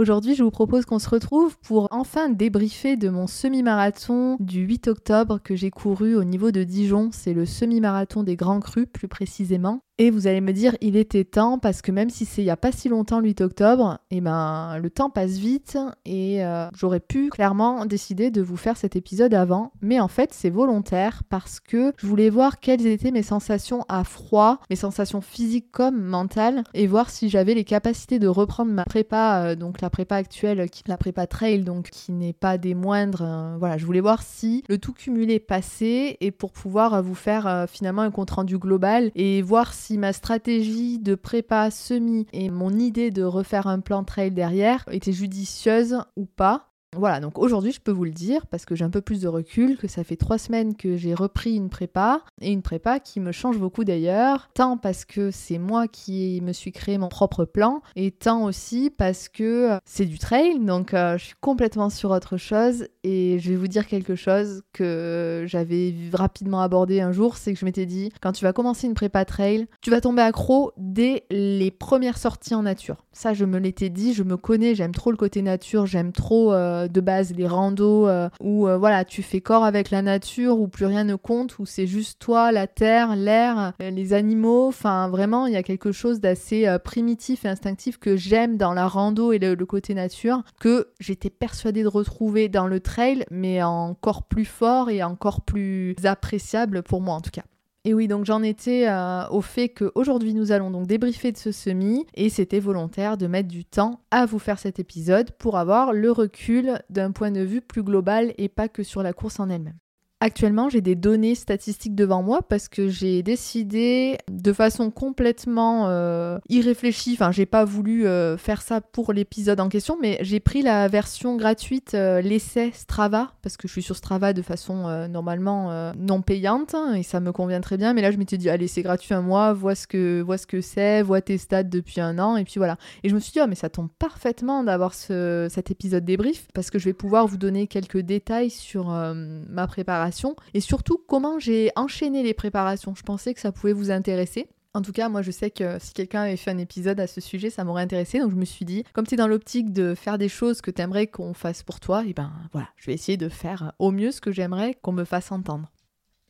Aujourd'hui, je vous propose qu'on se retrouve pour enfin débriefer de mon semi-marathon du 8 octobre que j'ai couru au niveau de Dijon. C'est le semi-marathon des Grands Crus, plus précisément. Et vous allez me dire, il était temps parce que même si c'est il n'y a pas si longtemps le 8 octobre, eh ben le temps passe vite et euh, j'aurais pu clairement décider de vous faire cet épisode avant, mais en fait c'est volontaire parce que je voulais voir quelles étaient mes sensations à froid, mes sensations physiques comme mentales, et voir si j'avais les capacités de reprendre ma prépa, euh, donc la prépa actuelle, qui, la prépa trail, donc qui n'est pas des moindres. Euh, voilà, je voulais voir si le tout cumulé passait et pour pouvoir vous faire finalement un compte rendu global et voir si ma stratégie de prépa semi et mon idée de refaire un plan trail derrière était judicieuse ou pas. Voilà, donc aujourd'hui je peux vous le dire parce que j'ai un peu plus de recul, que ça fait trois semaines que j'ai repris une prépa et une prépa qui me change beaucoup d'ailleurs, tant parce que c'est moi qui me suis créé mon propre plan et tant aussi parce que c'est du trail, donc euh, je suis complètement sur autre chose et je vais vous dire quelque chose que j'avais rapidement abordé un jour, c'est que je m'étais dit quand tu vas commencer une prépa trail, tu vas tomber accro dès les premières sorties en nature. Ça je me l'étais dit, je me connais, j'aime trop le côté nature, j'aime trop... Euh, de base, les randos euh, où euh, voilà, tu fais corps avec la nature, où plus rien ne compte, où c'est juste toi, la terre, l'air, les animaux. Enfin, vraiment, il y a quelque chose d'assez primitif et instinctif que j'aime dans la rando et le, le côté nature, que j'étais persuadée de retrouver dans le trail, mais encore plus fort et encore plus appréciable pour moi en tout cas. Et oui, donc j'en étais euh, au fait qu'aujourd'hui nous allons donc débriefer de ce semi et c'était volontaire de mettre du temps à vous faire cet épisode pour avoir le recul d'un point de vue plus global et pas que sur la course en elle-même. Actuellement, j'ai des données statistiques devant moi parce que j'ai décidé de façon complètement euh, irréfléchie, enfin j'ai pas voulu euh, faire ça pour l'épisode en question, mais j'ai pris la version gratuite, euh, l'essai Strava, parce que je suis sur Strava de façon normalement non payante hein, et ça me convient très bien, mais là je m'étais dit allez c'est gratuit un mois, vois ce que vois ce que c'est, vois tes stats depuis un an et puis voilà. Et je me suis dit oh mais ça tombe parfaitement d'avoir ce, cet épisode débrief parce que je vais pouvoir vous donner quelques détails sur ma préparation et surtout comment j'ai enchaîné les préparations. Je pensais que ça pouvait vous intéresser. En tout cas, moi je sais que si quelqu'un avait fait un épisode à ce sujet, ça m'aurait intéressé. Donc je me suis dit, comme tu es dans l'optique de faire des choses que tu aimerais qu'on fasse pour toi, et ben voilà, je vais essayer de faire au mieux ce que j'aimerais qu'on me fasse entendre.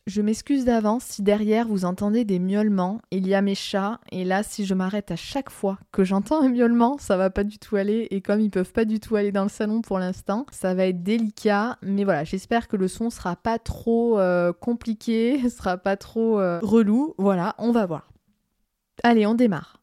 Je m'excuse d'avance si derrière vous entendez des miaulements, il y a mes chats, et là si je m'arrête à chaque fois que j'entends un miaulement, ça va pas du tout aller, et comme ils peuvent pas du tout aller dans le salon pour l'instant, ça va être délicat, mais voilà, j'espère que le son sera pas trop euh, compliqué, sera pas trop euh, relou, voilà, on va voir. Allez, on démarre.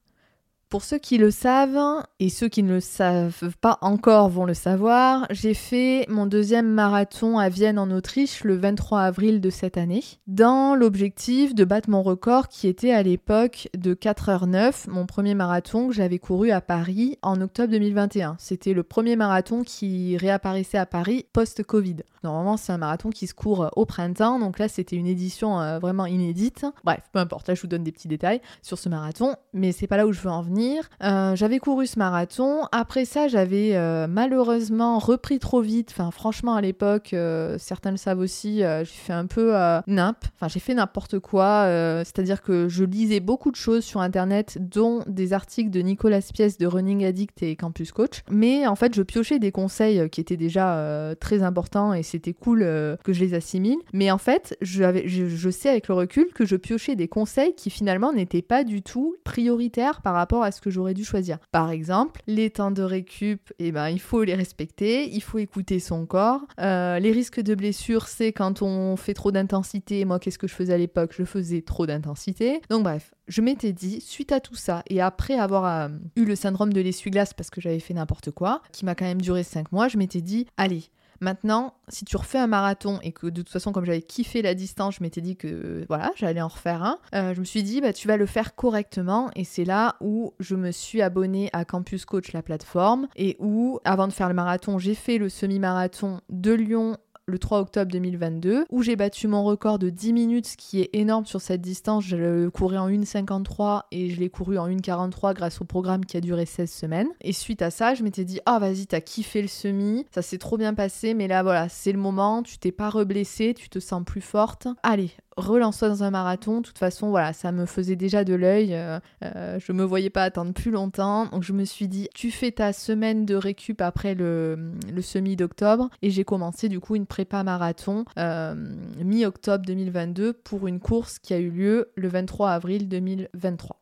Pour ceux qui le savent et ceux qui ne le savent pas encore vont le savoir, j'ai fait mon deuxième marathon à Vienne en Autriche le 23 avril de cette année, dans l'objectif de battre mon record qui était à l'époque de 4h09, mon premier marathon que j'avais couru à Paris en octobre 2021. C'était le premier marathon qui réapparaissait à Paris post-Covid. Normalement, c'est un marathon qui se court au printemps, donc là c'était une édition euh, vraiment inédite. Bref, peu importe, là je vous donne des petits détails sur ce marathon, mais c'est pas là où je veux en venir. Euh, j'avais couru ce marathon. Après ça, j'avais euh, malheureusement repris trop vite. Enfin, franchement, à l'époque, euh, certains le savent aussi, j'ai fait un peu nimp. J'ai fait n'importe quoi. C'est-à-dire que je lisais beaucoup de choses sur Internet, dont des articles de Nicolas Pièce de Running Addict et Campus Coach. Mais en fait, je piochais des conseils qui étaient déjà très importants et c'était cool que je les assimile. Mais en fait, je, je sais avec le recul que je piochais des conseils qui finalement n'étaient pas du tout prioritaires par rapport à ce que j'aurais dû choisir. Par exemple, les temps de récup, eh ben, il faut les respecter, il faut écouter son corps. Euh, les risques de blessure, c'est quand on fait trop d'intensité. Moi, qu'est-ce que je faisais à l'époque? Je faisais trop d'intensité. Donc bref, je m'étais dit, suite à tout ça, et après avoir euh, eu le syndrome de l'essuie-glace parce que j'avais fait n'importe quoi, qui m'a quand même duré 5 mois, je m'étais dit, allez, Maintenant, si tu refais un marathon et que de toute façon, comme j'avais kiffé la distance, je m'étais dit que voilà, j'allais en refaire un, euh, je me suis dit, bah, tu vas le faire correctement. Et c'est là où je me suis abonnée à Campus Coach, la plateforme, et où, avant de faire le marathon, j'ai fait le semi-marathon de Lyon le 3 octobre 2022, où j'ai battu mon record de 10 minutes, ce qui est énorme sur cette distance. Je le courais en 1,53 et je l'ai couru en 1,43 grâce au programme qui a duré 16 semaines. Et suite à ça, je m'étais dit, ah vas-y, t'as kiffé le semi, ça s'est trop bien passé, mais là voilà, c'est le moment, tu t'es pas reblessé, tu te sens plus forte. Allez, relance-toi dans un marathon. De toute façon, voilà, ça me faisait déjà de l'œil. Euh, euh, je me voyais pas attendre plus longtemps. Donc je me suis dit, tu fais ta semaine de récup après le, le semi d'octobre. Et j'ai commencé du coup une prépa marathon euh, mi-octobre 2022 pour une course qui a eu lieu le 23 avril 2023.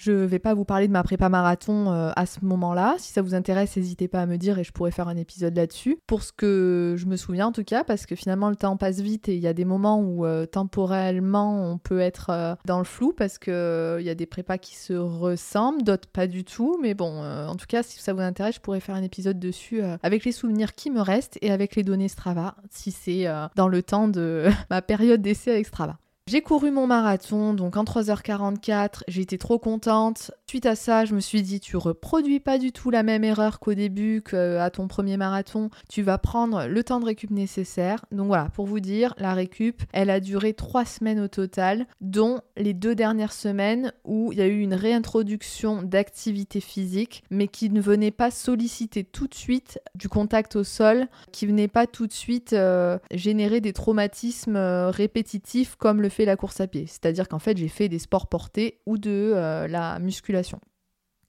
Je vais pas vous parler de ma prépa marathon euh, à ce moment-là. Si ça vous intéresse, n'hésitez pas à me dire et je pourrais faire un épisode là-dessus. Pour ce que je me souviens en tout cas, parce que finalement le temps passe vite et il y a des moments où euh, temporellement on peut être euh, dans le flou parce que il y a des prépas qui se ressemblent, d'autres pas du tout. Mais bon, en tout cas, si ça vous intéresse, je pourrais faire un épisode dessus avec les souvenirs qui me restent et avec les données Strava, si c'est dans le temps de ma période d'essai avec Strava. J'ai couru mon marathon, donc en 3h44, j'ai été trop contente. Suite à ça, je me suis dit, tu reproduis pas du tout la même erreur qu'au début, qu'à ton premier marathon. Tu vas prendre le temps de récup nécessaire. Donc voilà, pour vous dire, la récup, elle a duré 3 semaines au total, dont les deux dernières semaines où il y a eu une réintroduction d'activité physique, mais qui ne venait pas solliciter tout de suite du contact au sol, qui venait pas tout de suite euh, générer des traumatismes euh, répétitifs comme le fait la course à pied. C'est-à-dire qu'en fait, j'ai fait des sports portés ou de euh, la musculation.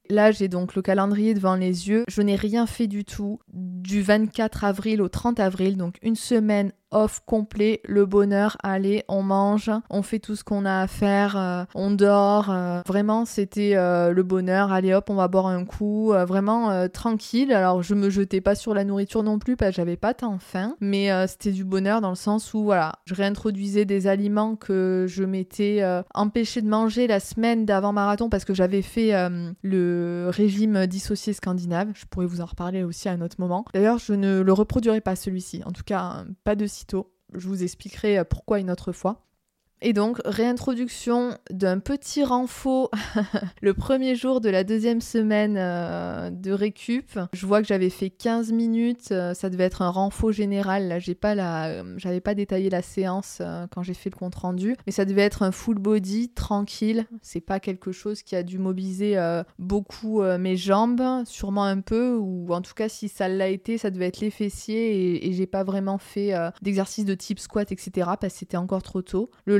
Là, j'ai donc le calendrier devant les yeux. Je n'ai rien fait du tout du 24 avril au 30 avril, donc une semaine off complet, le bonheur, allez, on mange, on fait tout ce qu'on a à faire, euh, on dort. Euh, vraiment, c'était euh, le bonheur, allez hop, on va boire un coup, vraiment tranquille. Alors, je me jetais pas sur la nourriture non plus parce que j'avais pas tant faim, mais c'était du bonheur dans le sens où, voilà, je réintroduisais des aliments que je m'étais empêché de manger la semaine d'avant marathon parce que j'avais fait le régime dissocié scandinave. Je pourrais vous en reparler aussi à un autre moment. D'ailleurs, je ne le reproduirai pas celui-ci. En tout cas, pas de je vous expliquerai euh, pourquoi une autre fois. Et donc, réintroduction d'un petit renfort le premier jour de la deuxième semaine euh, de récup. Je vois que j'avais fait 15 minutes, euh, ça devait être un renfort général. Là, j'ai pas la, euh, j'avais pas détaillé la séance quand j'ai fait le compte rendu, mais ça devait être un full body tranquille. C'est pas quelque chose qui a dû mobiliser beaucoup mes jambes, sûrement un peu, ou en tout cas, si ça l'a été, ça devait être les fessiers et, j'ai pas vraiment fait d'exercice de type squat, etc. parce que c'était encore trop tôt. Le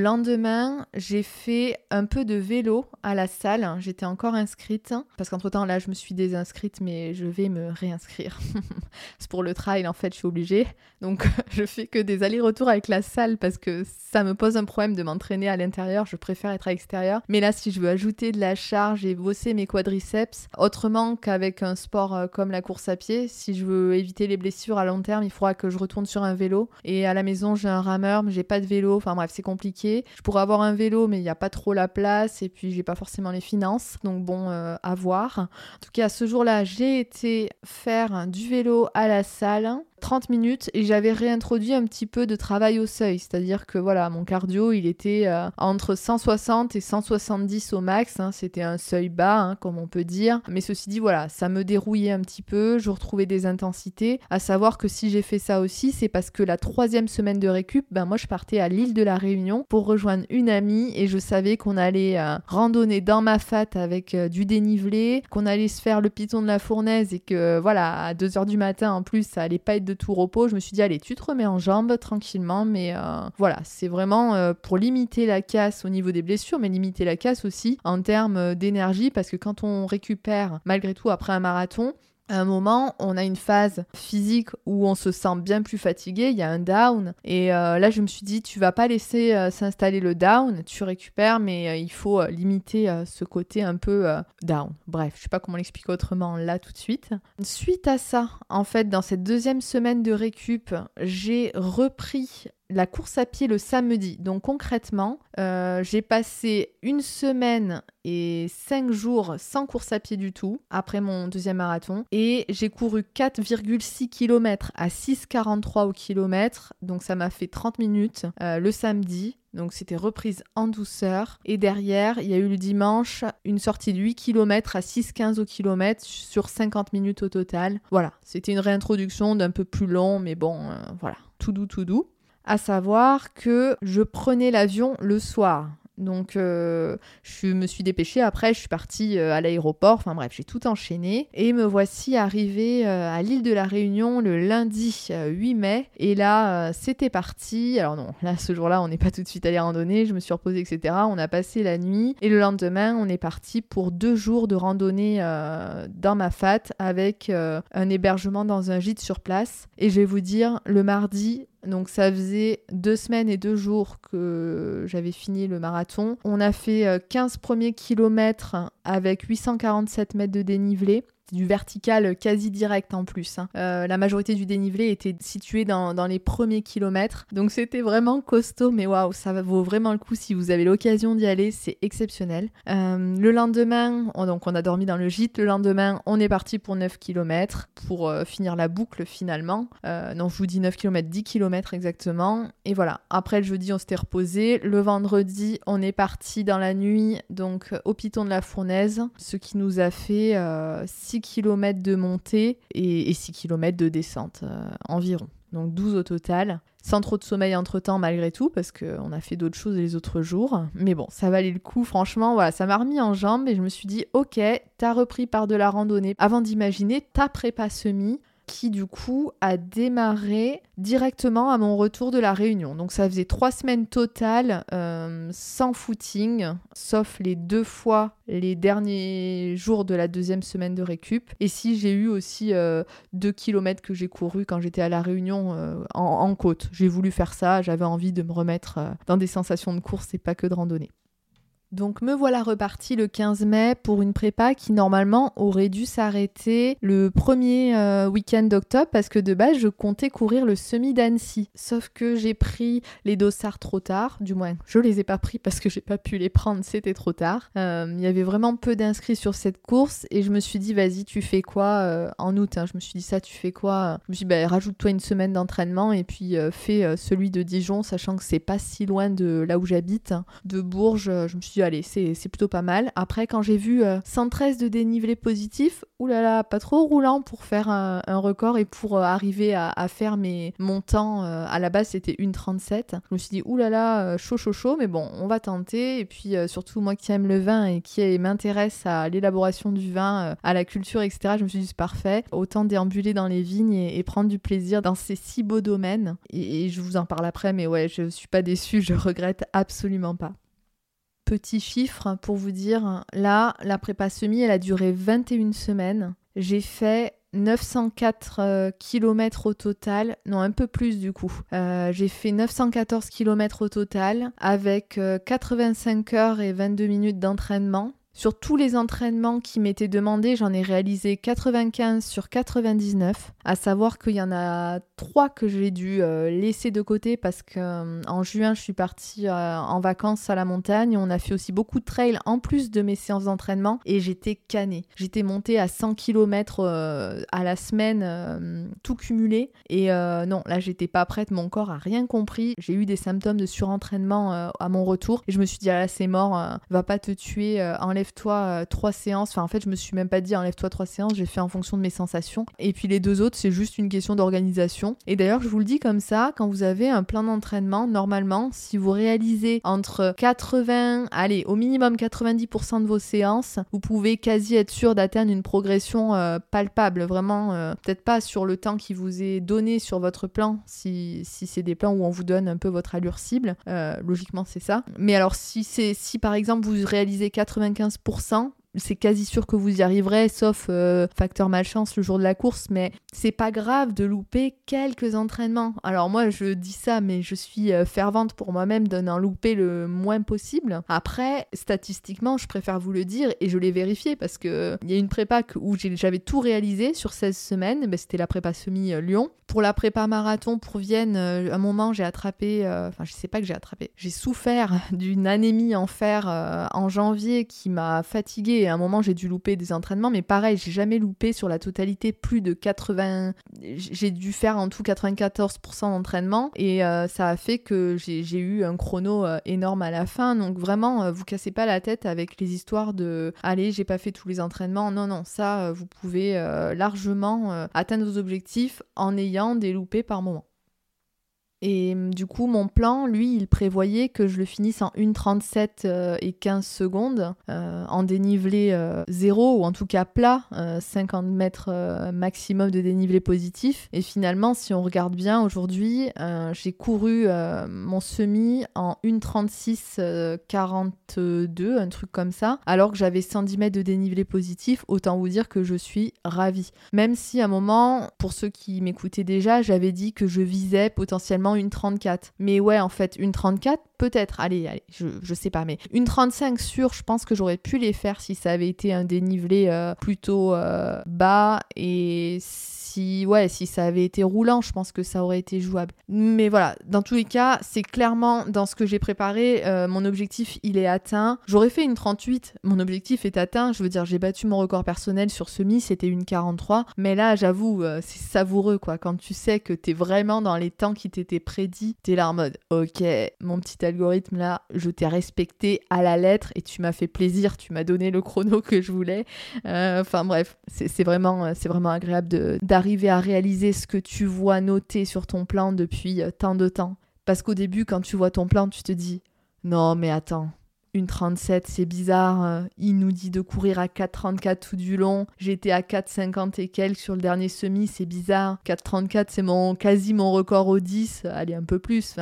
j'ai fait un peu de vélo à la salle. J'étais encore inscrite parce qu'entre-temps, là, je me suis désinscrite, mais je vais me réinscrire. C'est pour le trail, en fait, je suis obligée. Donc, je fais que des allers-retours avec la salle parce que ça me pose un problème de m'entraîner à l'intérieur. Je préfère être à l'extérieur. Mais là, si je veux ajouter de la charge et bosser mes quadriceps, autrement qu'avec un sport euh, comme la course à pied, si je veux éviter les blessures à long terme, il faudra que je retourne sur un vélo. Et à la maison, j'ai un rameur, mais j'ai pas de vélo. Enfin bref, c'est compliqué. Je pourrais avoir un vélo, mais il n'y a pas trop la place et puis j'ai pas forcément les finances. Donc bon, euh, à voir. En tout cas, ce jour-là, j'ai été faire du vélo à la salle 30 minutes et j'avais réintroduit un petit peu de travail au seuil. C'est-à-dire que voilà, mon cardio, il était euh, entre 160 et 170 au max. Hein. C'était un seuil bas, hein, comme on peut dire. Mais ceci dit, voilà, ça me dérouillait un petit peu. Je retrouvais des intensités. À savoir que si j'ai fait ça aussi, c'est parce que la troisième semaine de récup, ben moi je partais à l'île de la Réunion pour rejoindre une amie et je savais qu'on allait euh, randonner dans ma fat avec euh, du dénivelé, qu'on allait se faire le piton de la fournaise et que voilà, à 2h du matin en plus, ça allait pas être de tout repos, je me suis dit, allez, tu te remets en jambes tranquillement, mais euh, voilà, c'est vraiment euh, pour limiter la casse au niveau des blessures, mais limiter la casse aussi en termes d'énergie, parce que quand on récupère malgré tout après un marathon, moment, on a une phase physique où on se sent bien plus fatigué, il y a un down. Et euh, là, je me suis dit, tu vas pas laisser euh, s'installer le down, tu récupères, mais euh, il faut limiter ce côté un peu down. Bref, je sais pas comment l'expliquer autrement là tout de suite. Suite à ça, en fait, dans cette deuxième semaine de récup, j'ai repris la course à pied le samedi. Donc concrètement, euh, j'ai passé une semaine et cinq jours sans course à pied du tout après mon deuxième marathon. Et j'ai couru 4,6 km à 6,43 au kilomètre. Donc ça m'a fait 30 minutes euh, le samedi. Donc c'était reprise en douceur. Et derrière, il y a eu le dimanche une sortie de 8 km à 6,15 au kilomètre sur 50 minutes au total. Voilà, c'était une réintroduction d'un peu plus long, mais bon, euh, voilà, tout doux, tout doux. À savoir que je prenais l'avion le soir. Donc, euh, je me suis dépêchée. Après, je suis partie euh, à l'aéroport. Enfin bref, j'ai tout enchaîné. Et me voici arrivée euh, à l'île de la Réunion le lundi 8 mai. Et là, c'était parti. Alors non, là, ce jour-là, on n'est pas tout de suite allé randonner. Je me suis reposée, etc. On a passé la nuit. Et le lendemain, on est parti pour deux jours de randonnée dans ma fat avec un hébergement dans un gîte sur place. Et je vais vous dire, le mardi, donc ça faisait deux semaines et deux jours que j'avais fini le marathon. On a fait 15 euh, premiers kilomètres avec 847 mètres de dénivelé du vertical quasi direct en plus. Hein. Euh, la majorité du dénivelé était situé dans, les premiers kilomètres. Donc c'était vraiment costaud, mais waouh, ça vaut vraiment le coup si vous avez l'occasion d'y aller, c'est exceptionnel. Euh, le lendemain, on, donc on a dormi dans le gîte. Le lendemain, on est parti pour 9 km pour euh, finir la boucle finalement. non, je vous dis 9 km, 10 km exactement. Et voilà, après le jeudi, on s'était reposé. Le vendredi, on est parti dans la nuit, donc au Piton de la Fournaise, ce qui nous a fait 6 km de montée et, 6 km de descente euh, environ. Donc 12 au total, sans trop de sommeil entre-temps malgré tout, parce qu'on a fait d'autres choses les autres jours. Mais bon, ça valait le coup, franchement, voilà, ça m'a remis en jambes et je me suis dit, ok, t'as repris par de la randonnée. Avant d'imaginer ta prépa semi, qui du coup a démarré directement à mon retour de la Réunion. Donc ça faisait trois semaines totales euh, sans footing, sauf les deux fois les derniers jours de la deuxième semaine de récup. Et si j'ai eu aussi euh, deux kilomètres que j'ai couru quand j'étais à la Réunion euh, en, en, côte. J'ai voulu faire ça, j'avais envie de me remettre dans des sensations de course et pas que de randonnée. Donc me voilà reparti le 15 mai pour une prépa qui normalement aurait dû s'arrêter le premier euh, week-end d'octobre parce que de base je comptais courir le semi d'Annecy. Sauf que j'ai pris les dossards trop tard, du moins je les ai pas pris parce que j'ai pas pu les prendre, c'était trop tard. Euh, il y avait vraiment peu d'inscrits sur cette course et je me suis dit vas-y tu fais quoi euh, en août hein. Je me suis dit ça tu fais quoi? Je me suis dit bah, rajoute-toi une semaine d'entraînement et puis fais celui de Dijon sachant que c'est pas si loin de là où j'habite, de Bourges. Je me suis dit allez, c'est plutôt pas mal. Après, quand j'ai vu 113 euh, de dénivelé positif, oulala, pas trop roulant pour faire un, record et pour euh, arriver à, faire mes, mon temps. Euh, à la base, c'était 1,37. Je me suis dit, oulala, chaud, chaud, chaud, mais bon, on va tenter. Et puis, surtout, moi qui aime le vin et qui m'intéresse à l'élaboration du vin, à la culture, etc., je me suis dit, c'est parfait. Autant déambuler dans les vignes et, prendre du plaisir dans ces si beaux domaines. Et, et je vous en parle après, mais ouais, je suis pas déçue, je regrette absolument pas petit chiffre pour vous dire, là, la prépa semi, elle a duré 21 semaines. J'ai fait 904 euh, km au total, non un peu plus du coup. Euh, j'ai fait 914 km au total avec 85 euh, heures et 22 minutes d'entraînement. Sur tous les entraînements qui m'étaient demandés, j'en ai réalisé 95 sur 99. À savoir qu'il y en a trois que j'ai dû euh, laisser de côté parce que euh, en juin, je suis partie euh, en vacances à la montagne. On a fait aussi beaucoup de trails en plus de mes séances d'entraînement et j'étais canée. J'étais montée à 100 km à la semaine, tout cumulé. Et non, là, j'étais pas prête. Mon corps a rien compris. J'ai eu des symptômes de surentraînement à mon retour et je me suis dit, ah là, c'est mort, va pas te tuer, enlève-toi trois séances. Enfin, en fait, je me suis même pas dit, enlève-toi trois séances. J'ai fait en fonction de mes sensations. Et puis les deux autres, c'est juste une question d'organisation et d'ailleurs, je vous le dis comme ça, quand vous avez un plan d'entraînement, normalement, si vous réalisez entre 80, allez, au minimum 90% de vos séances, vous pouvez quasi être sûr d'atteindre une progression euh, palpable. Vraiment, euh, peut-être pas sur le temps qui vous est donné sur votre plan, si, si c'est des plans où on vous donne un peu votre allure cible. Euh, logiquement, c'est ça. Mais alors, si c'est si par exemple vous réalisez 95%, 75% c'est quasi sûr que vous y arriverez, sauf euh, facteur malchance le jour de la course, mais c'est pas grave de louper quelques entraînements. Alors moi je dis ça, mais je suis euh, fervente pour moi-même d'en louper le moins possible. Après, statistiquement, je préfère vous le dire et je l'ai vérifié parce que il y a une prépa où j'avais tout réalisé sur 16 semaines, ben, c'était la prépa semi-Lyon. pour la prépa marathon pour Vienne, à un moment j'ai attrapé, enfin je sais pas que j'ai attrapé, j'ai souffert d'une anémie en fer en janvier qui m'a fatiguée et à un moment j'ai dû louper des entraînements, mais pareil, j'ai jamais loupé sur la totalité plus de 80, j'ai dû faire en tout 94% d'entraînement. Et ça a fait que j'ai eu un chrono énorme à la fin, donc vraiment vous cassez pas la tête avec les histoires de allez j'ai pas fait tous les entraînements, non non ça vous pouvez largement atteindre vos objectifs en ayant des loupés par moment. Et hum, du coup, mon plan, lui, il prévoyait que je le finisse en 1,37 euh, et 15 secondes, euh, en dénivelé 0 euh, ou en tout cas plat, 50 mètres maximum de dénivelé positif. Et finalement, si on regarde bien, aujourd'hui, j'ai couru mon semi en 1,36 42, un truc comme ça, alors que j'avais 110 mètres de dénivelé positif. Autant vous dire que je suis ravie. Même si à un moment, pour ceux qui m'écoutaient déjà, j'avais dit que je visais potentiellement une 34. Mais ouais, en fait, une 34, peut-être. Allez, je, je sais pas, mais une 35 sur, je pense que j'aurais pu les faire si ça avait été un dénivelé euh, plutôt euh, bas et ouais, si ça avait été roulant, je pense que ça aurait été jouable. Mais voilà, dans tous les cas, c'est clairement dans ce que j'ai préparé, euh, mon objectif il est atteint. J'aurais fait une 38, mon objectif est atteint. Je veux dire, j'ai battu mon record personnel sur semi, c'était une 43. Mais là, j'avoue, euh, c'est savoureux quoi. Quand tu sais que t'es vraiment dans les temps qui t'étaient prédits, t'es là en mode, ok, mon petit algorithme là, je t'ai respecté à la lettre et tu m'as fait plaisir, tu m'as donné le chrono que je voulais. Euh, enfin bref, c'est vraiment, vraiment agréable de arriver à réaliser ce que tu vois noté sur ton plan depuis euh, tant de temps. Parce qu'au début, quand tu vois ton plan, tu te dis Non, mais attends, une 37, c'est bizarre. Euh, il nous dit de courir à 4,34 tout du long. J'étais à 4,50 et quelques sur le dernier semi, c'est bizarre. 4,34, c'est mon, quasi mon record au 10. Allez, un peu plus.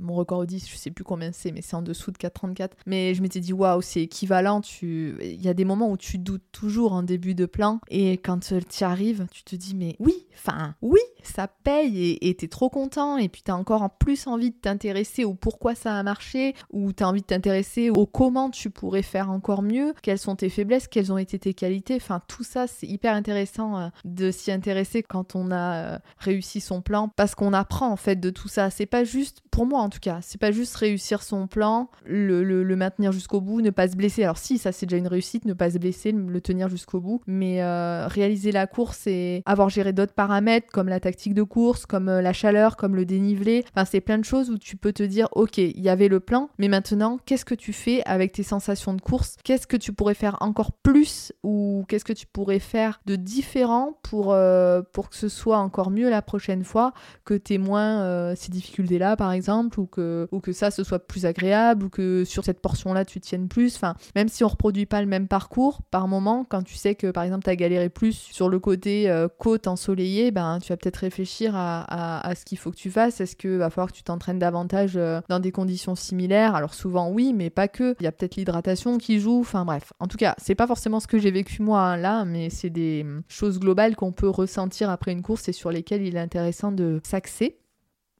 Mon record au 10, je sais plus combien c'est, mais c'est en dessous de 4,34. Mais je m'étais dit, waouh, c'est équivalent. Tu... Il y a des moments où tu doutes toujours en début de plan. Et quand tu y arrives, tu te dis, mais oui, enfin, oui, ça paye et t'es trop content. Et puis t'as encore en plus envie de t'intéresser au pourquoi ça a marché, ou t'as envie de t'intéresser au comment tu pourrais faire encore mieux, quelles sont tes faiblesses, quelles ont été tes qualités. Enfin, tout ça, c'est hyper intéressant euh, de s'y intéresser quand on a euh, réussi son plan parce qu'on apprend en fait de tout ça. C'est pas juste pour moi en tout cas, c'est pas juste réussir son plan, le, maintenir jusqu'au bout, ne pas se blesser. Alors si, ça c'est déjà une réussite, ne pas se blesser, le tenir jusqu'au bout, mais euh, réaliser la course et avoir géré d'autres paramètres comme la tactique de course, comme euh, la chaleur, comme le dénivelé, enfin c'est plein de choses où tu peux te dire ok, il y avait le plan, mais maintenant qu'est-ce que tu fais avec tes sensations de course? Qu'est-ce que tu pourrais faire encore plus ou qu'est-ce que tu pourrais faire de différent pour, euh, pour que ce soit encore mieux la prochaine fois, que tu aies moins ces difficultés-là par exemple exemple, ou que, ou que ça, ce soit plus agréable, ou que sur cette portion-là, tu tiennes plus. Enfin, même si on reproduit pas le même parcours, par moment, quand tu sais que, par exemple, tu as galéré plus sur le côté euh, côte ensoleillée, ben, tu vas peut-être réfléchir à, à, ce qu'il faut que tu fasses. Est-ce qu'il va falloir que tu t'entraînes davantage euh, dans des conditions similaires? Alors souvent, oui, mais pas que. Il y a peut-être l'hydratation qui joue. Enfin, bref. En tout cas, c'est pas forcément ce que j'ai vécu moi là, mais c'est des hum, choses globales qu'on peut ressentir après une course et sur lesquelles il est intéressant de s'axer.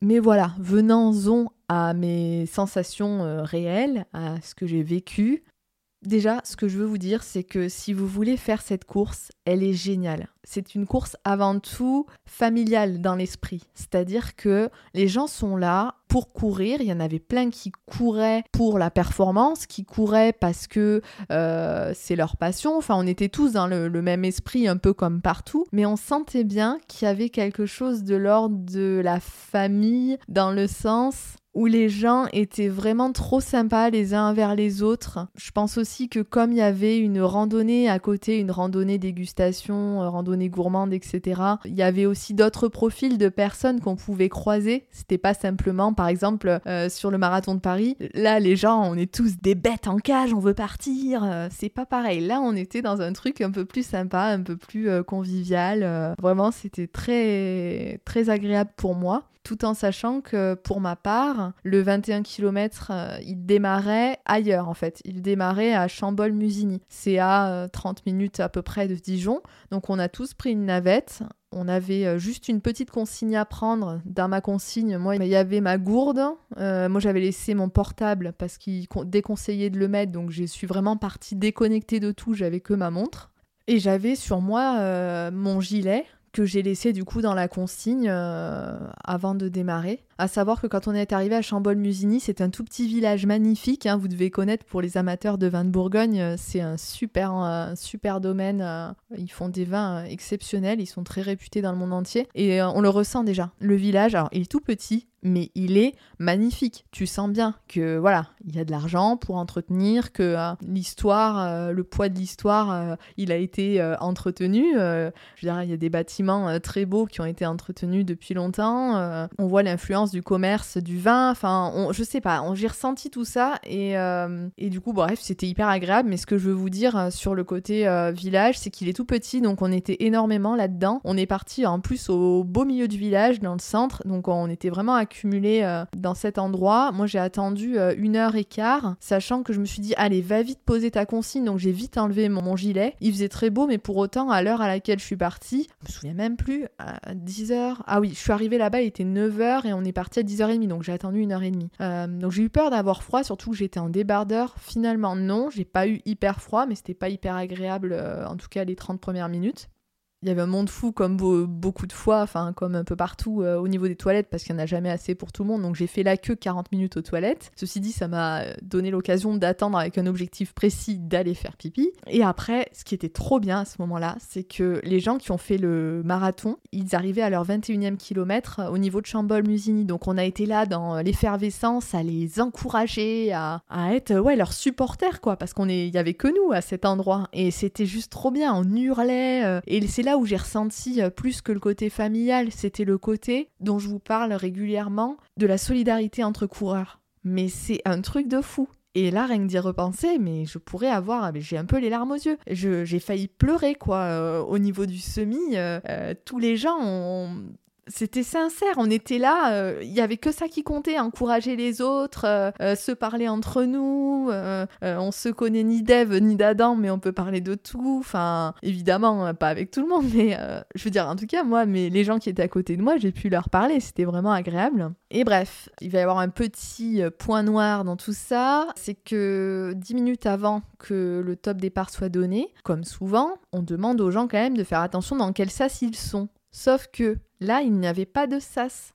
Mais voilà, venons-en à mes sensations euh, réelles, à ce que j'ai vécu. Déjà, ce que je veux vous dire, c'est que si vous voulez faire cette course, elle est géniale. C'est une course avant tout familiale dans l'esprit. C'est-à-dire que les gens sont là pour courir. Il y en avait plein qui couraient pour la performance, qui couraient parce que euh, c'est leur passion. Enfin, on était tous dans le, le, même esprit, un peu comme partout. Mais on sentait bien qu'il y avait quelque chose de l'ordre de la famille, dans le sens où les gens étaient vraiment trop sympas les uns vers les autres. Je pense aussi que comme il y avait une randonnée à côté, une randonnée dégustation, euh, randonnée gourmande, etc., il y avait aussi d'autres profils de personnes qu'on pouvait croiser. C'était pas simplement, par exemple, euh, sur le marathon de Paris, là les gens, on est tous des bêtes en cage, on veut partir. Euh, c'est pas pareil. Là, on était dans un truc un peu plus sympa, un peu plus convivial. vraiment, c'était très très agréable pour moi tout en sachant que pour ma part, le 21 km, euh, il démarrait ailleurs en fait. Il démarrait à Chambol-Musigny. C'est à 30 euh, minutes à peu près de Dijon. Donc on a tous pris une navette. On avait euh, juste une petite consigne à prendre. Dans ma consigne, moi, il y avait ma gourde. moi, j'avais laissé mon portable parce qu'il déconseillait de le mettre. Donc, je suis vraiment partie déconnectée de tout. J'avais que ma montre. Et j'avais sur moi mon gilet que j'ai laissé du coup dans la consigne avant de démarrer. À savoir que quand on est arrivé à Chambol-Musigny, c'est un tout petit village magnifique. Hein, vous devez connaître pour les amateurs de vin de Bourgogne. Euh, c'est un super, super domaine. Euh, ils font des vins exceptionnels. Ils sont très réputés dans le monde entier. Et on le ressent déjà. Le village, alors il est tout petit, mais il est magnifique. Tu sens bien que voilà, il y a de l'argent pour entretenir, que l'histoire, le poids de l'histoire, il a été entretenu. je veux dire, il y a des bâtiments euh, très beaux qui ont été entretenus depuis longtemps. Euh, on voit l'influence du commerce, du vin. Enfin, je sais pas, j'ai ressenti tout ça et, euh, et du coup, bref, c'était hyper agréable. Mais ce que je veux vous dire sur le côté village, c'est qu'il est tout petit, donc on était énormément là-dedans. On est parti en plus au beau milieu du village, dans le centre, donc on était vraiment accumulés dans cet endroit. Moi, j'ai attendu une heure et quart, sachant que je me suis dit, allez, va vite poser ta consigne. Donc j'ai vite enlevé mon, mon, gilet. Il faisait très beau, mais pour autant, à l'heure à laquelle je suis partie, je me souviens même plus, à 10h. Ah oui, je suis arrivée là-bas, il était 9h et on est parti à 10h30, donc j'ai attendu une heure et demie. Euh, donc j'ai eu peur d'avoir froid, surtout que j'étais en débardeur. Finalement, non, j'ai pas eu hyper froid, mais c'était pas hyper agréable, euh, en tout cas les 30 premières minutes il y avait un monde fou comme beaucoup de fois, enfin comme un peu partout euh, au niveau des toilettes parce qu'il n'y en a jamais assez pour tout le monde. Donc j'ai fait la queue 40 minutes aux toilettes. Ceci dit, ça m'a donné l'occasion d'attendre avec un objectif précis d'aller faire pipi. Et après, ce qui était trop bien à ce moment-là, c'est que les gens qui ont fait le marathon, ils arrivaient à leur 21e kilomètre au niveau de Chambol-Musigny. Donc on a été là dans l'effervescence à les encourager, à, être ouais, leurs supporters quoi, parce qu'on il y avait que nous à cet endroit et c'était juste trop bien. On hurlait euh, et c'est où j'ai ressenti euh, plus que le côté familial, c'était le côté dont je vous parle régulièrement de la solidarité entre coureurs. Mais c'est un truc de fou. Et là, rien que d'y repenser, mais je pourrais avoir, j'ai un peu les larmes aux yeux. j'ai failli pleurer, quoi, euh, au niveau du semi. Euh, tous les gens ont, c'était sincère, on était là, euh, il y avait que ça qui comptait, encourager les autres, euh, euh, se parler entre nous, on se connaît ni d'Ève ni d'Adam, mais on peut parler de tout, enfin évidemment pas avec tout le monde, mais je veux dire en tout cas moi, mais les gens qui étaient à côté de moi, j'ai pu leur parler, c'était vraiment agréable. Et bref, il va y avoir un petit point noir dans tout ça, c'est que dix minutes avant que le top départ soit donné, comme souvent, on demande aux gens quand même de faire attention dans quel sas ils sont. Sauf que là, il n'y avait pas de sas.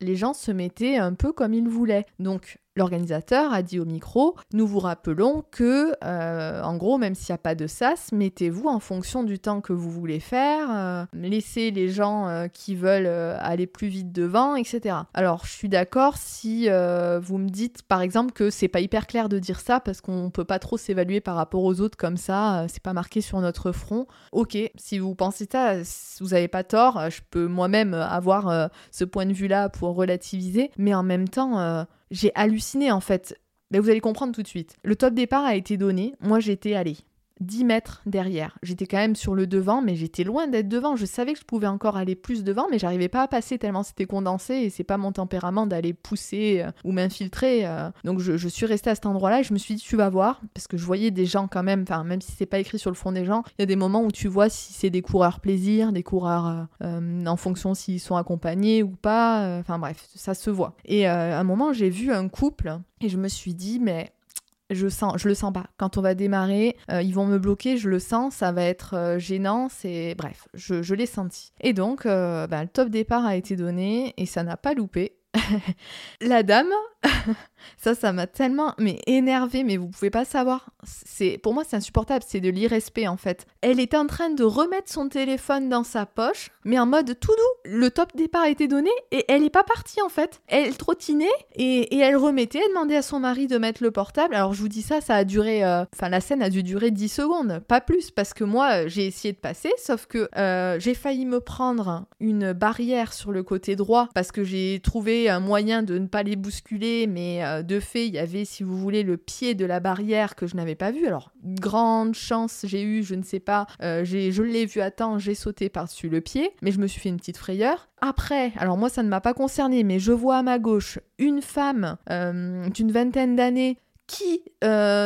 Les gens se mettaient un peu comme ils voulaient. Donc L'organisateur a dit au micro Nous vous rappelons que, euh, en gros, même s'il n'y a pas de sas, mettez-vous en fonction du temps que vous voulez faire, euh, laissez les gens euh, qui veulent aller plus vite devant, etc. Alors, je suis d'accord si vous me dites, par exemple, que c'est pas hyper clair de dire ça parce qu'on peut pas trop s'évaluer par rapport aux autres comme ça, c'est pas marqué sur notre front. Ok, si vous pensez ça, vous avez pas tort, je peux moi-même avoir ce point de vue-là pour relativiser, mais en même temps, j'ai halluciné en fait. Mais vous allez comprendre tout de suite. Le top départ a été donné. Moi, j'étais allée. 10 mètres derrière. J'étais quand même sur le devant, mais j'étais loin d'être devant. Je savais que je pouvais encore aller plus devant, mais j'arrivais pas à passer tellement c'était condensé et c'est pas mon tempérament d'aller pousser euh, ou m'infiltrer. Euh. Donc je, suis restée à cet endroit-là et je me suis dit tu vas voir, parce que je voyais des gens quand même, enfin même si c'est pas écrit sur le front des gens, il y a des moments où tu vois si c'est des coureurs plaisir, des coureurs euh, en fonction s'ils sont accompagnés ou pas. Enfin bref, ça se voit. Et à un moment j'ai vu un couple et je me suis dit mais je sens, je le sens pas. Quand on va démarrer, euh, ils vont me bloquer, je le sens, ça va être euh, gênant, c'est bref, je, l'ai senti. Et donc, ben, le top départ a été donné et ça n'a pas loupé. la dame, ça, ça m'a tellement mais énervé, mais vous pouvez pas savoir. C'est pour moi c'est insupportable, c'est de l'irrespect en fait. Elle était en train de remettre son téléphone dans sa poche, mais en mode tout doux. Le top départ été donné et elle est pas partie en fait. Elle trottinait et, elle remettait, elle demandait à son mari de mettre le portable. Alors je vous dis ça, ça a duré, euh, enfin la scène a dû durer 10 secondes, pas plus, parce que moi j'ai essayé de passer, sauf que euh, j'ai failli me prendre une barrière sur le côté droit parce que j'ai trouvé un moyen de ne pas les bousculer, mais euh, de fait, il y avait, si vous voulez, le pied de la barrière que je n'avais pas vu. Alors, grande chance j'ai eu, je ne sais pas, euh, je l'ai vu à temps, j'ai sauté par-dessus le pied, mais je me suis fait une petite frayeur. Après, alors moi ça ne m'a pas concerné, mais je vois à ma gauche une femme euh, d'une vingtaine d'années qui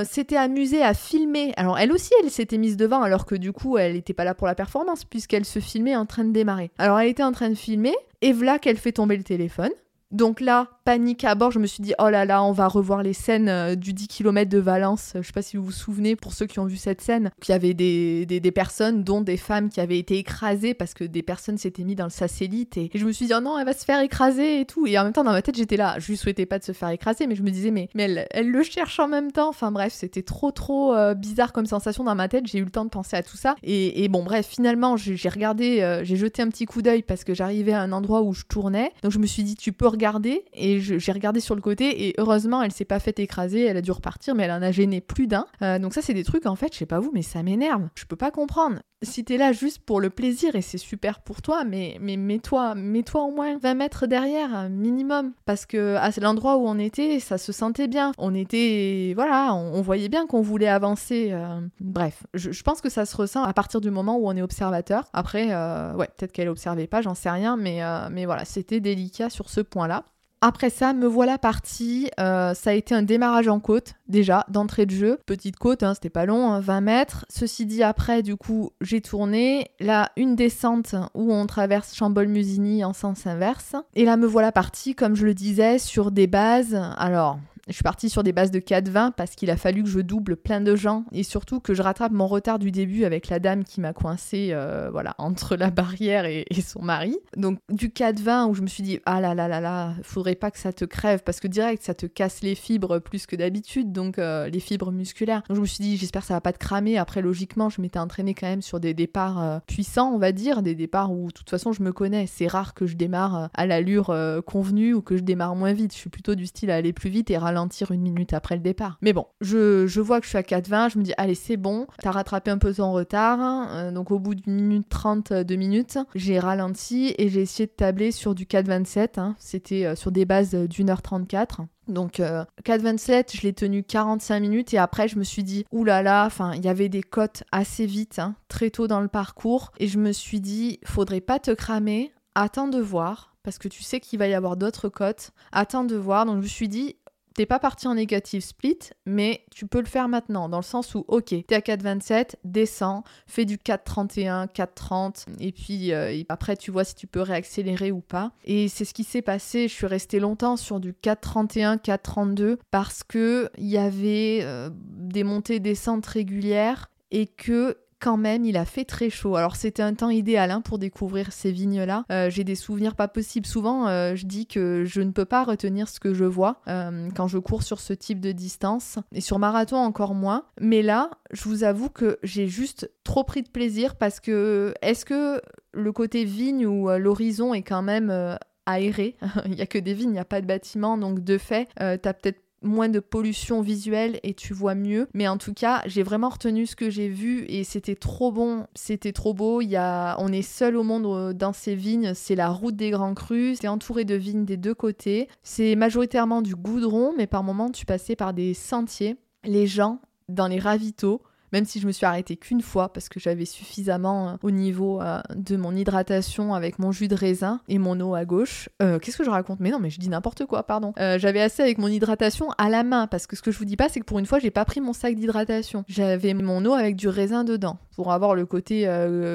s'était amusée à filmer. Alors elle aussi, elle s'était mise devant alors que du coup, elle n'était pas là pour la performance puisqu'elle se filmait en train de démarrer. Alors elle était en train de filmer et voilà qu'elle fait tomber le téléphone. Donc là, panique à bord. Je me suis dit, oh là là, on va revoir les scènes euh, du 10 km de Valence. Je sais pas si vous vous souvenez, pour ceux qui ont vu cette scène, qu'il y avait des, des, personnes, dont des femmes qui avaient été écrasées parce que des personnes s'étaient mis dans le satellite. Et, je me suis dit, oh non, elle va se faire écraser et tout. Et en même temps, dans ma tête, j'étais là. Je lui souhaitais pas de se faire écraser, mais je me disais, mais, mais elle, le cherche en même temps. Enfin bref, c'était trop, trop euh, bizarre comme sensation dans ma tête. J'ai eu le temps de penser à tout ça. Et, bon, bref, finalement, j'ai regardé, euh, j'ai jeté un petit coup d'œil parce que j'arrivais à un endroit où je tournais. Donc je me suis dit, tu peux regarder. Et j'ai regardé sur le côté. Et heureusement, elle s'est pas fait écraser. Elle a dû repartir, mais elle en a gêné plus d'un. Euh, donc ça, c'est des trucs, en fait, je sais pas vous, mais ça m'énerve. Je peux pas comprendre. Si t'es là juste pour le plaisir et c'est super pour toi, mais, mais mets-toi, mets-toi au moins 20 mètres derrière, minimum. Parce que à l'endroit où on était, ça se sentait bien. On était, voilà, on, voyait bien qu'on voulait avancer. Euh. bref, je, pense que ça se ressent à partir du moment où on est observateur. Après, euh, ouais, peut-être qu'elle observait pas, j'en sais rien, mais, mais voilà, c'était délicat sur ce point-là. Après ça, me voilà partie. Euh, ça a été un démarrage en côte, déjà, d'entrée de jeu. Petite côte, hein, c'était pas long, 20 hein, mètres. Ceci dit, après, du coup, j'ai tourné. Là, une descente où on traverse Chambol-Musigny en sens inverse. Et là, me voilà partie, comme je le disais, sur des bases. Alors, je suis partie sur des bases de 4,20 parce qu'il a fallu que je double plein de gens et surtout que je rattrape mon retard du début avec la dame qui m'a coincé euh, voilà, entre la barrière et, son mari. Donc du 4,20 où je me suis dit ah là là là là, faudrait pas que ça te crève parce que direct ça te casse les fibres plus que d'habitude, donc euh, les fibres musculaires. Donc je me suis dit j'espère que ça va pas te cramer. Après logiquement je m'étais entraînée quand même sur des départs euh, puissants on va dire, des départs où de toute façon je me connais. C'est rare que je démarre à l'allure convenue ou que je démarre moins vite. Je suis plutôt du style à aller plus vite et ralentir une minute après le départ. Mais bon, je, je vois que je suis à 4,20, je me dis, allez, c'est bon, t'as rattrapé un peu ton retard. Hein. donc au bout d'une minute 30 de minutes, j'ai ralenti et j'ai essayé de tabler sur du 4,27. Hein. C'était euh, sur des bases d'une heure 34. Donc 4,27, euh, je l'ai tenu 45 minutes et après je me suis dit oulala, là là, enfin il y avait des cotes assez vite, hein, très tôt dans le parcours et je me suis dit faudrait pas te cramer, attends de voir parce que tu sais qu'il va y avoir d'autres cotes, attends de voir. Donc je me suis dit t'es pas parti en négatif split, mais tu peux le faire maintenant, dans le sens où, ok, t'es à 4,27, descends, fais du 4,31, 4,30, et puis euh, après tu vois si tu peux réaccélérer ou pas. Et c'est ce qui s'est passé, je suis restée longtemps sur du 4,31, 4,32, parce que il y avait euh, des montées-descentes régulières, et que quand même, il a fait très chaud. Alors c'était un temps idéal hein, pour découvrir ces vignes-là. Euh, j'ai des souvenirs pas possibles. Souvent, euh, je dis que je ne peux pas retenir ce que je vois euh, quand je cours sur ce type de distance. Et sur marathon encore moins. Mais là, je vous avoue que j'ai juste trop pris de plaisir parce que est-ce que le côté vigne ou l'horizon est quand même aéré? il n'y a que des vignes, il n'y a pas de bâtiment, donc de fait, tu as peut-être moins de pollution visuelle et tu vois mieux. Mais en tout cas, j'ai vraiment retenu ce que j'ai vu et c'était trop bon, c'était trop beau. Il y a, on est seul au monde euh, dans ces vignes, c'est la route des Grands Crus, c'est entouré de vignes des deux côtés. C'est majoritairement du goudron, mais par moments tu passais par des sentiers. Les gens dans les ravitaux même si je me suis arrêtée qu'une fois parce que j'avais suffisamment euh, au niveau euh, de mon hydratation avec mon jus de raisin et mon eau à gauche. Euh, qu'est-ce que je raconte? Mais non, mais je dis n'importe quoi, pardon. j'avais assez avec mon hydratation à la main parce que ce que je vous dis pas, c'est que pour une fois, j'ai pas pris mon sac d'hydratation. J'avais mon eau avec du raisin dedans pour avoir le côté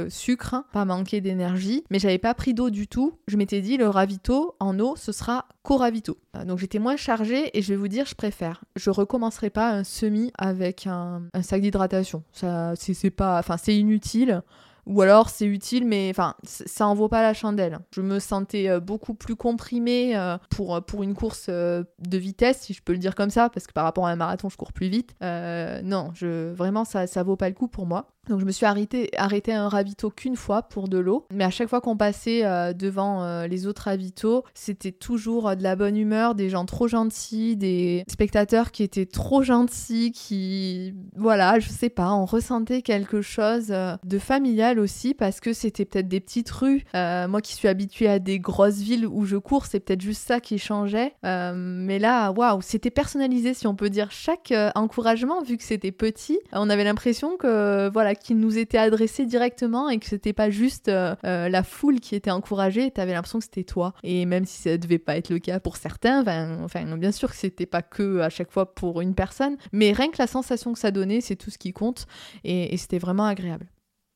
sucre, hein, pas manquer d'énergie, mais j'avais pas pris d'eau du tout. Je m'étais dit le ravito en eau, ce sera co-ravito. Donc j'étais moins chargée et je vais vous dire, je préfère. Je recommencerai pas un semi avec un sac d'hydratation ça, c'est pas, enfin, c'est inutile. Ou alors c'est utile, mais enfin, ça en vaut pas la chandelle. Je me sentais euh, beaucoup plus comprimée euh, pour, pour une course euh, de vitesse, si je peux le dire comme ça, parce que par rapport à un marathon, je cours plus vite. non, je, vraiment, ça, ça vaut pas le coup pour moi. Donc je me suis arrêté, arrêté à un ravito qu'une fois pour de l'eau, mais à chaque fois qu'on passait euh, devant euh, les autres ravitaux, c'était toujours euh, de la bonne humeur, des gens trop gentils, des spectateurs qui étaient trop gentils, qui voilà, je sais pas, on ressentait quelque chose de familial aussi parce que c'était peut-être des petites rues. moi qui suis habituée à des grosses villes où je cours, c'est peut-être juste ça qui changeait, mais là, waouh, c'était personnalisé si on peut dire. Chaque encouragement, vu que c'était petit, on avait l'impression que voilà qui nous était adressé directement et que c'était pas juste euh, euh, la foule qui était encouragée, tu avais l'impression que c'était toi. Et même si ça devait pas être le cas pour certains, enfin, bien sûr que c'était pas que à chaque fois pour une personne, mais rien que la sensation que ça donnait, c'est tout ce qui compte et, c'était vraiment agréable.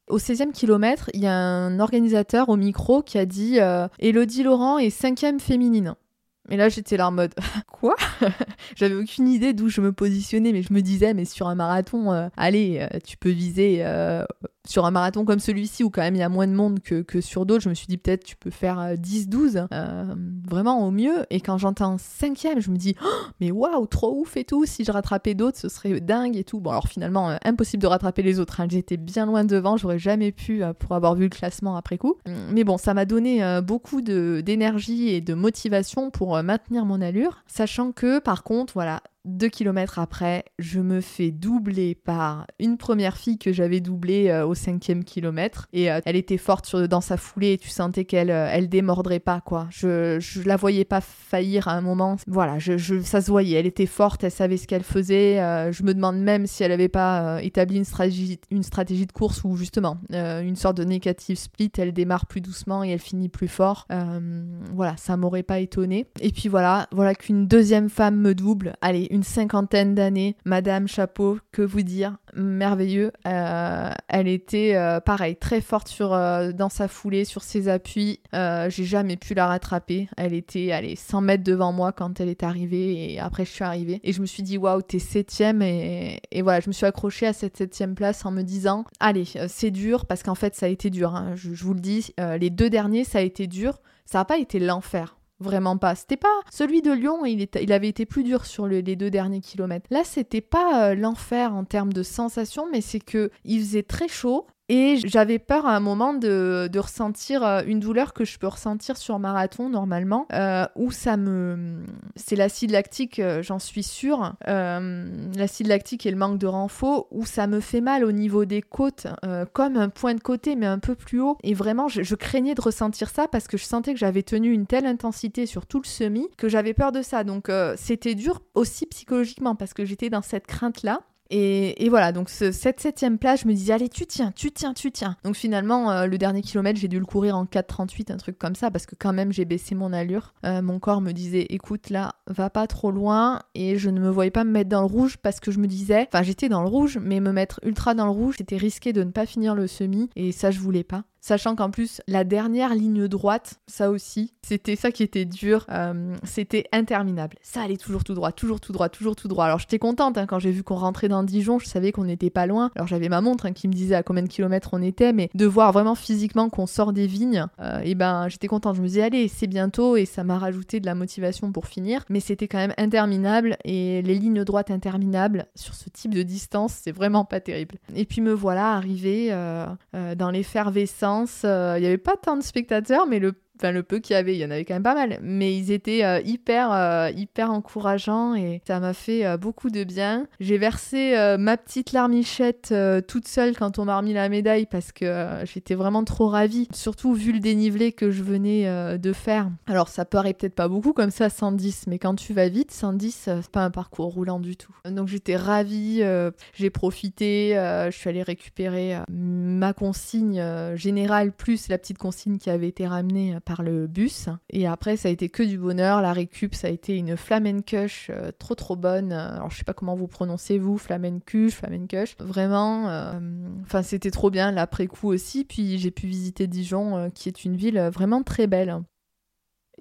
Au 16e kilomètre, il y a un organisateur au micro qui a dit euh, Elodie Laurent est cinquième féminine. Et là, j'étais là en mode quoi? J'avais aucune idée d'où je me positionnais, mais je me disais, mais sur un marathon, euh, allez, euh, tu peux viser euh, sur un marathon comme celui-ci où quand même il y a moins de monde que, que sur d'autres. Je me suis dit peut-être tu peux faire 10-12, vraiment au mieux. Et quand j'entends cinquième, je me dis, oh, mais waouh, trop ouf et tout. Si je rattrapais d'autres, ce serait dingue et tout. Bon, alors finalement, impossible de rattraper les autres. Hein. J'étais bien loin devant, j'aurais jamais pu pour avoir vu le classement après coup. Mais bon, ça m'a donné beaucoup d'énergie et de motivation pour maintenir mon allure, sachant que par contre, voilà, deux kilomètres après, je me fais doubler par une première fille que j'avais doublée euh, au cinquième kilomètre. Et euh, elle était forte sur, dans sa foulée et tu sentais qu'elle euh, elle démordrait pas, quoi. Je, je la voyais pas faillir à un moment. Voilà, je, ça se voyait. Elle était forte, elle savait ce qu'elle faisait. je me demande même si elle avait pas établi une stratégie, une stratégie de course où justement, une sorte de négative split, elle démarre plus doucement et elle finit plus fort. voilà, ça m'aurait pas étonné. Et puis voilà, voilà qu'une deuxième femme me double. Allez, une cinquantaine d'années. Madame Chapeau, que vous dire, merveilleux. Euh, elle était euh, pareil, très forte euh, dans sa foulée, sur ses appuis. J'ai jamais pu la rattraper. Elle était, allez, 100 mètres devant moi quand elle est arrivée et après je suis arrivée. Et je me suis dit, waouh, t'es septième. Et, et voilà, je me suis accrochée à cette septième place en me disant, allez, c'est dur parce qu'en fait ça a été dur. Hein. Je, vous le dis, les deux derniers, ça a été dur. Ça n'a pas été l'enfer. Vraiment pas. C'était pas celui de Lyon, il, il avait été plus dur sur les deux derniers kilomètres. Là, c'était pas euh, l'enfer en termes de sensation, mais c'est que il faisait très chaud. Et j'avais peur à un moment de, ressentir euh, une douleur que je peux ressentir sur marathon normalement, euh, où ça me... C'est l'acide lactique, euh, j'en suis sûre. l'acide lactique et le manque de renfort, où ça me fait mal au niveau des côtes, comme un point de côté, mais un peu plus haut. Et vraiment, je, je craignais de ressentir ça parce que je sentais que j'avais tenu une telle intensité sur tout le semi que j'avais peur de ça. Donc c'était dur aussi psychologiquement parce que j'étais dans cette crainte-là. Et, voilà, donc cette septième place, je me disais, allez, tu tiens, tu tiens, tu tiens. Donc finalement, euh, le dernier kilomètre, j'ai dû le courir en 4,38, un truc comme ça, parce que quand même, j'ai baissé mon allure. Euh, mon corps me disait, écoute, là, va pas trop loin. Et je ne me voyais pas me mettre dans le rouge parce que je me disais, enfin, j'étais dans le rouge, mais me mettre ultra dans le rouge, c'était risqué de ne pas finir le semi. Et ça, je voulais pas. Sachant qu'en plus, la dernière ligne droite, ça aussi, c'était ça qui était dur, euh, c'était interminable. Ça allait toujours tout droit, toujours tout droit, toujours tout droit. Alors j'étais contente hein, quand j'ai vu qu'on rentrait dans Dijon, je savais qu'on n'était pas loin. Alors j'avais ma montre hein, qui me disait à combien de kilomètres on était, mais de voir vraiment physiquement qu'on sort des vignes, et euh, eh ben j'étais contente. Je me disais, allez, c'est bientôt, et ça m'a rajouté de la motivation pour finir. Mais c'était quand même interminable, et les lignes droites interminables sur ce type de distance, c'est vraiment pas terrible. Et puis me voilà arrivé euh, dans l'effervescence euh, il n'y avait pas tant de spectateurs, mais le Enfin, le peu qu'il y avait, il y en avait quand même pas mal. Mais ils étaient euh, hyper, euh, hyper encourageants et ça m'a fait euh, beaucoup de bien. J'ai versé ma petite larmichette toute seule quand on m'a remis la médaille parce que j'étais vraiment trop ravie. Surtout vu le dénivelé que je venais de faire. Alors, ça paraît peut-être pas beaucoup comme ça, 110, mais quand tu vas vite, 110, c'est pas un parcours roulant du tout. Donc, j'étais ravie. J'ai profité. je suis allée récupérer ma consigne générale plus la petite consigne qui avait été ramenée par le bus. Et après, ça a été que du bonheur. La récup, ça a été une flamencush euh, trop trop bonne. Alors, je sais pas comment vous prononcez vous, flamencush, flamencush. Vraiment, euh, enfin, c'était trop bien l'après-coup aussi. Puis j'ai pu visiter Dijon, euh, qui est une ville vraiment très belle.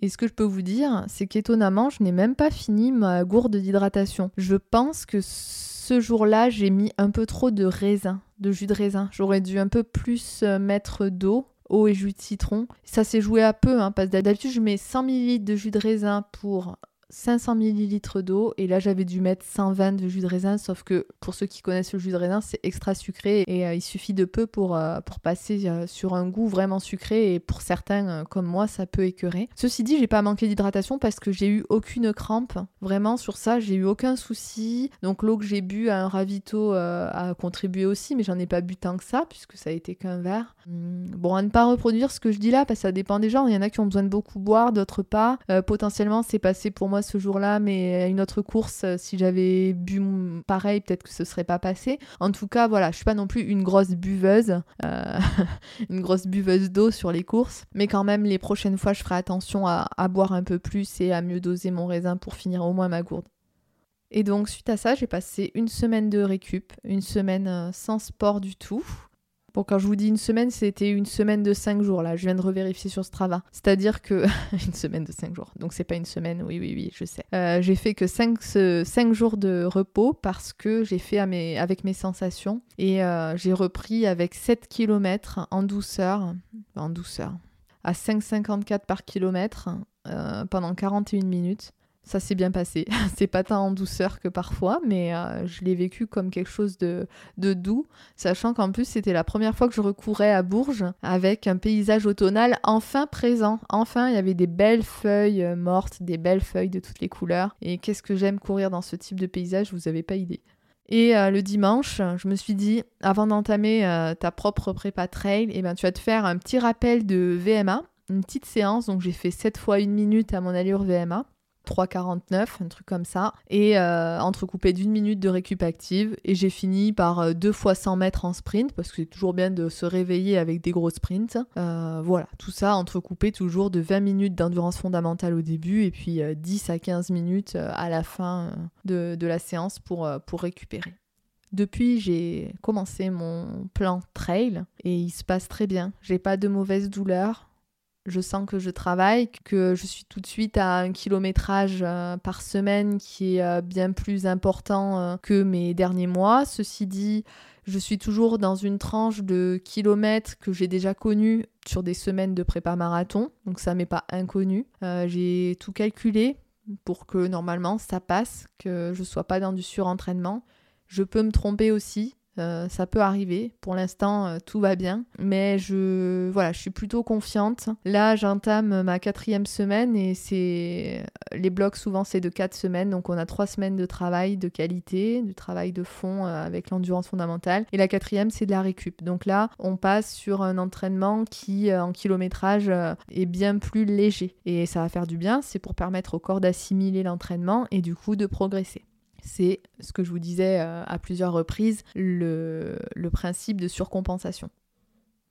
Et ce que je peux vous dire, c'est qu'étonnamment, je n'ai même pas fini ma gourde d'hydratation. Je pense que ce jour-là, j'ai mis un peu trop de raisin, de jus de raisin. J'aurais dû un peu plus mettre d'eau eau et jus de citron. Ça s'est joué à peu, hein, parce d'habitude je mets 100 ml de jus de raisin pour 500 ml d'eau et là j'avais dû mettre 120 de jus de raisin sauf que pour ceux qui connaissent le jus de raisin c'est extra sucré et euh, il suffit de peu pour, euh, pour passer euh, sur un goût vraiment sucré et pour certains comme moi ça peut écœurer. Ceci dit j'ai pas manqué d'hydratation parce que j'ai eu aucune crampe vraiment sur ça j'ai eu aucun souci donc l'eau que j'ai bu à un ravito a contribué aussi mais j'en ai pas bu tant que ça puisque ça a été qu'un verre. Hmm, bon à ne pas reproduire ce que je dis là parce que ça dépend des gens il y en a qui ont besoin de beaucoup boire d'autres pas potentiellement c'est passé pour moi ce jour-là, mais à une autre course, euh, si j'avais bu pareil, peut-être que ce serait pas passé. En tout cas, voilà, je suis pas non plus une grosse buveuse, euh, une grosse buveuse d'eau sur les courses, mais quand même, les prochaines fois, je ferai attention à, boire un peu plus et à mieux doser mon raisin pour finir au moins ma gourde. Et donc, suite à ça, j'ai passé une semaine de récup, une semaine euh, sans sport du tout. Bon, quand je vous dis une semaine, c'était une semaine de 5 jours, là. Je viens de revérifier sur Strava. C'est-à-dire que... une semaine de 5 jours. Donc, c'est pas une semaine, oui, oui, oui, je sais. Euh, j'ai fait que 5, 5, jours de repos parce que j'ai fait avec mes sensations. Et euh, j'ai repris avec 7 km en douceur. En douceur. À 5,54 par kilomètre euh, pendant 41 minutes ça s'est bien passé. c'est pas tant en douceur que parfois, mais euh, je l'ai vécu comme quelque chose de, doux, sachant qu'en plus c'était la première fois que je recourais à Bourges avec un paysage automnal enfin présent. Enfin, il y avait des belles feuilles euh, mortes, des belles feuilles de toutes les couleurs. Et qu'est-ce que j'aime courir dans ce type de paysage, vous avez pas idée. Et euh, le dimanche, je me suis dit, avant d'entamer ta propre prépa trail, eh ben, tu vas te faire un petit rappel de VMA, une petite séance. Donc j'ai fait 7 fois 1 minute à mon allure VMA. 3,49, un truc comme ça, et euh, entrecoupé d'une minute de récup active. Et j'ai fini par euh, deux fois 100 mètres en sprint, parce que c'est toujours bien de se réveiller avec des gros sprints. Euh, voilà, tout ça entrecoupé toujours de 20 minutes d'endurance fondamentale au début, et puis 10 à 15 minutes à la fin de, de la séance pour, pour récupérer. Depuis, j'ai commencé mon plan trail et il se passe très bien. J'ai pas de mauvaises douleurs je sens que je travaille, que je suis tout de suite à un kilométrage euh, par semaine qui est euh, bien plus important euh, que mes derniers mois. Ceci dit, je suis toujours dans une tranche de kilomètres que j'ai déjà connue sur des semaines de prépa marathon, donc ça m'est pas inconnu. j'ai tout calculé pour que normalement ça passe, que je sois pas dans du surentraînement. Je peux me tromper aussi, euh, ça peut arriver. Pour l'instant, euh, tout va bien. Mais je, voilà, je suis plutôt confiante. Là, j'entame ma quatrième semaine et c'est les blocs souvent c'est de quatre semaines. Donc on a trois semaines de travail de qualité, du travail de fond euh, avec l'endurance fondamentale. Et la quatrième, c'est de la récup. Donc là, on passe sur un entraînement qui, en kilométrage, est bien plus léger. Et ça va faire du bien. C'est pour permettre au corps d'assimiler l'entraînement et du coup de progresser c'est ce que je vous disais euh, à plusieurs reprises, le, principe de surcompensation.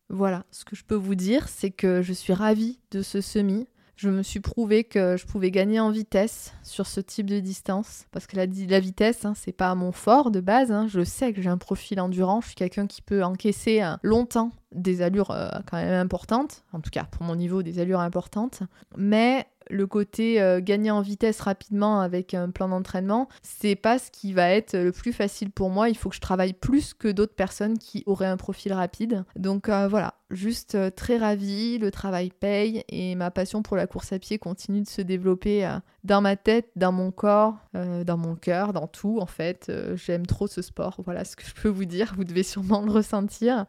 Voilà, ce que je peux vous dire, c'est que je suis ravie de ce semi. Je me suis prouvé que je pouvais gagner en vitesse sur ce type de distance. Parce que la, la vitesse, hein, c'est pas mon fort de base. Hein. Je sais que j'ai un profil endurant. Je suis quelqu'un qui peut encaisser euh, longtemps des allures euh, quand même importantes. En tout cas, pour mon niveau, des allures importantes. Mais le côté euh, gagner en vitesse rapidement avec un plan d'entraînement, c'est pas ce qui va être le plus facile pour moi. Il faut que je travaille plus que d'autres personnes qui auraient un profil rapide. Donc euh, voilà, juste euh, très ravie, le travail paye et ma passion pour la course à pied continue de se développer dans ma tête, dans mon corps, dans mon cœur, dans tout en fait. J'aime trop ce sport, voilà ce que je peux vous dire, vous devez sûrement le ressentir.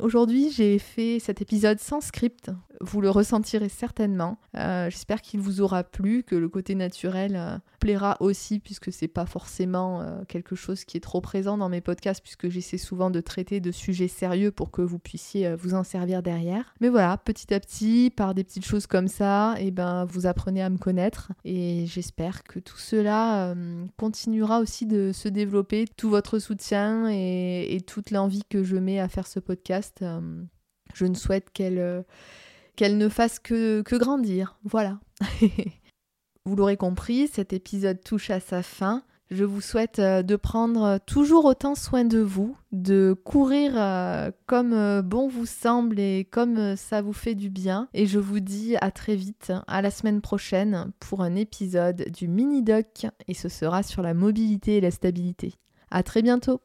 Aujourd'hui j'ai fait cet épisode sans script, vous le ressentirez certainement. J'espère qu'il vous aura plu, que le côté naturel euh, plaira aussi, puisque c'est pas forcément euh, quelque chose qui est trop présent dans mes podcasts, puisque j'essaie souvent de traiter de sujets sérieux pour que vous puissiez euh, vous en servir derrière. Mais voilà, petit à petit, par des petites choses comme ça, et eh ben vous apprenez à me connaître, et j'espère que tout cela continuera aussi de se développer, tout votre soutien et, toute l'envie que je mets à faire ce podcast. je ne souhaite qu'elle qu'elle ne fasse que, que grandir. Voilà. vous l'aurez compris, cet épisode touche à sa fin. Je vous souhaite euh, de prendre toujours autant soin de vous, de courir euh, comme euh, bon vous semble et comme ça vous fait du bien. Et je vous dis à très vite, à la semaine prochaine pour un épisode du mini doc et ce sera sur la mobilité et la stabilité. À très bientôt.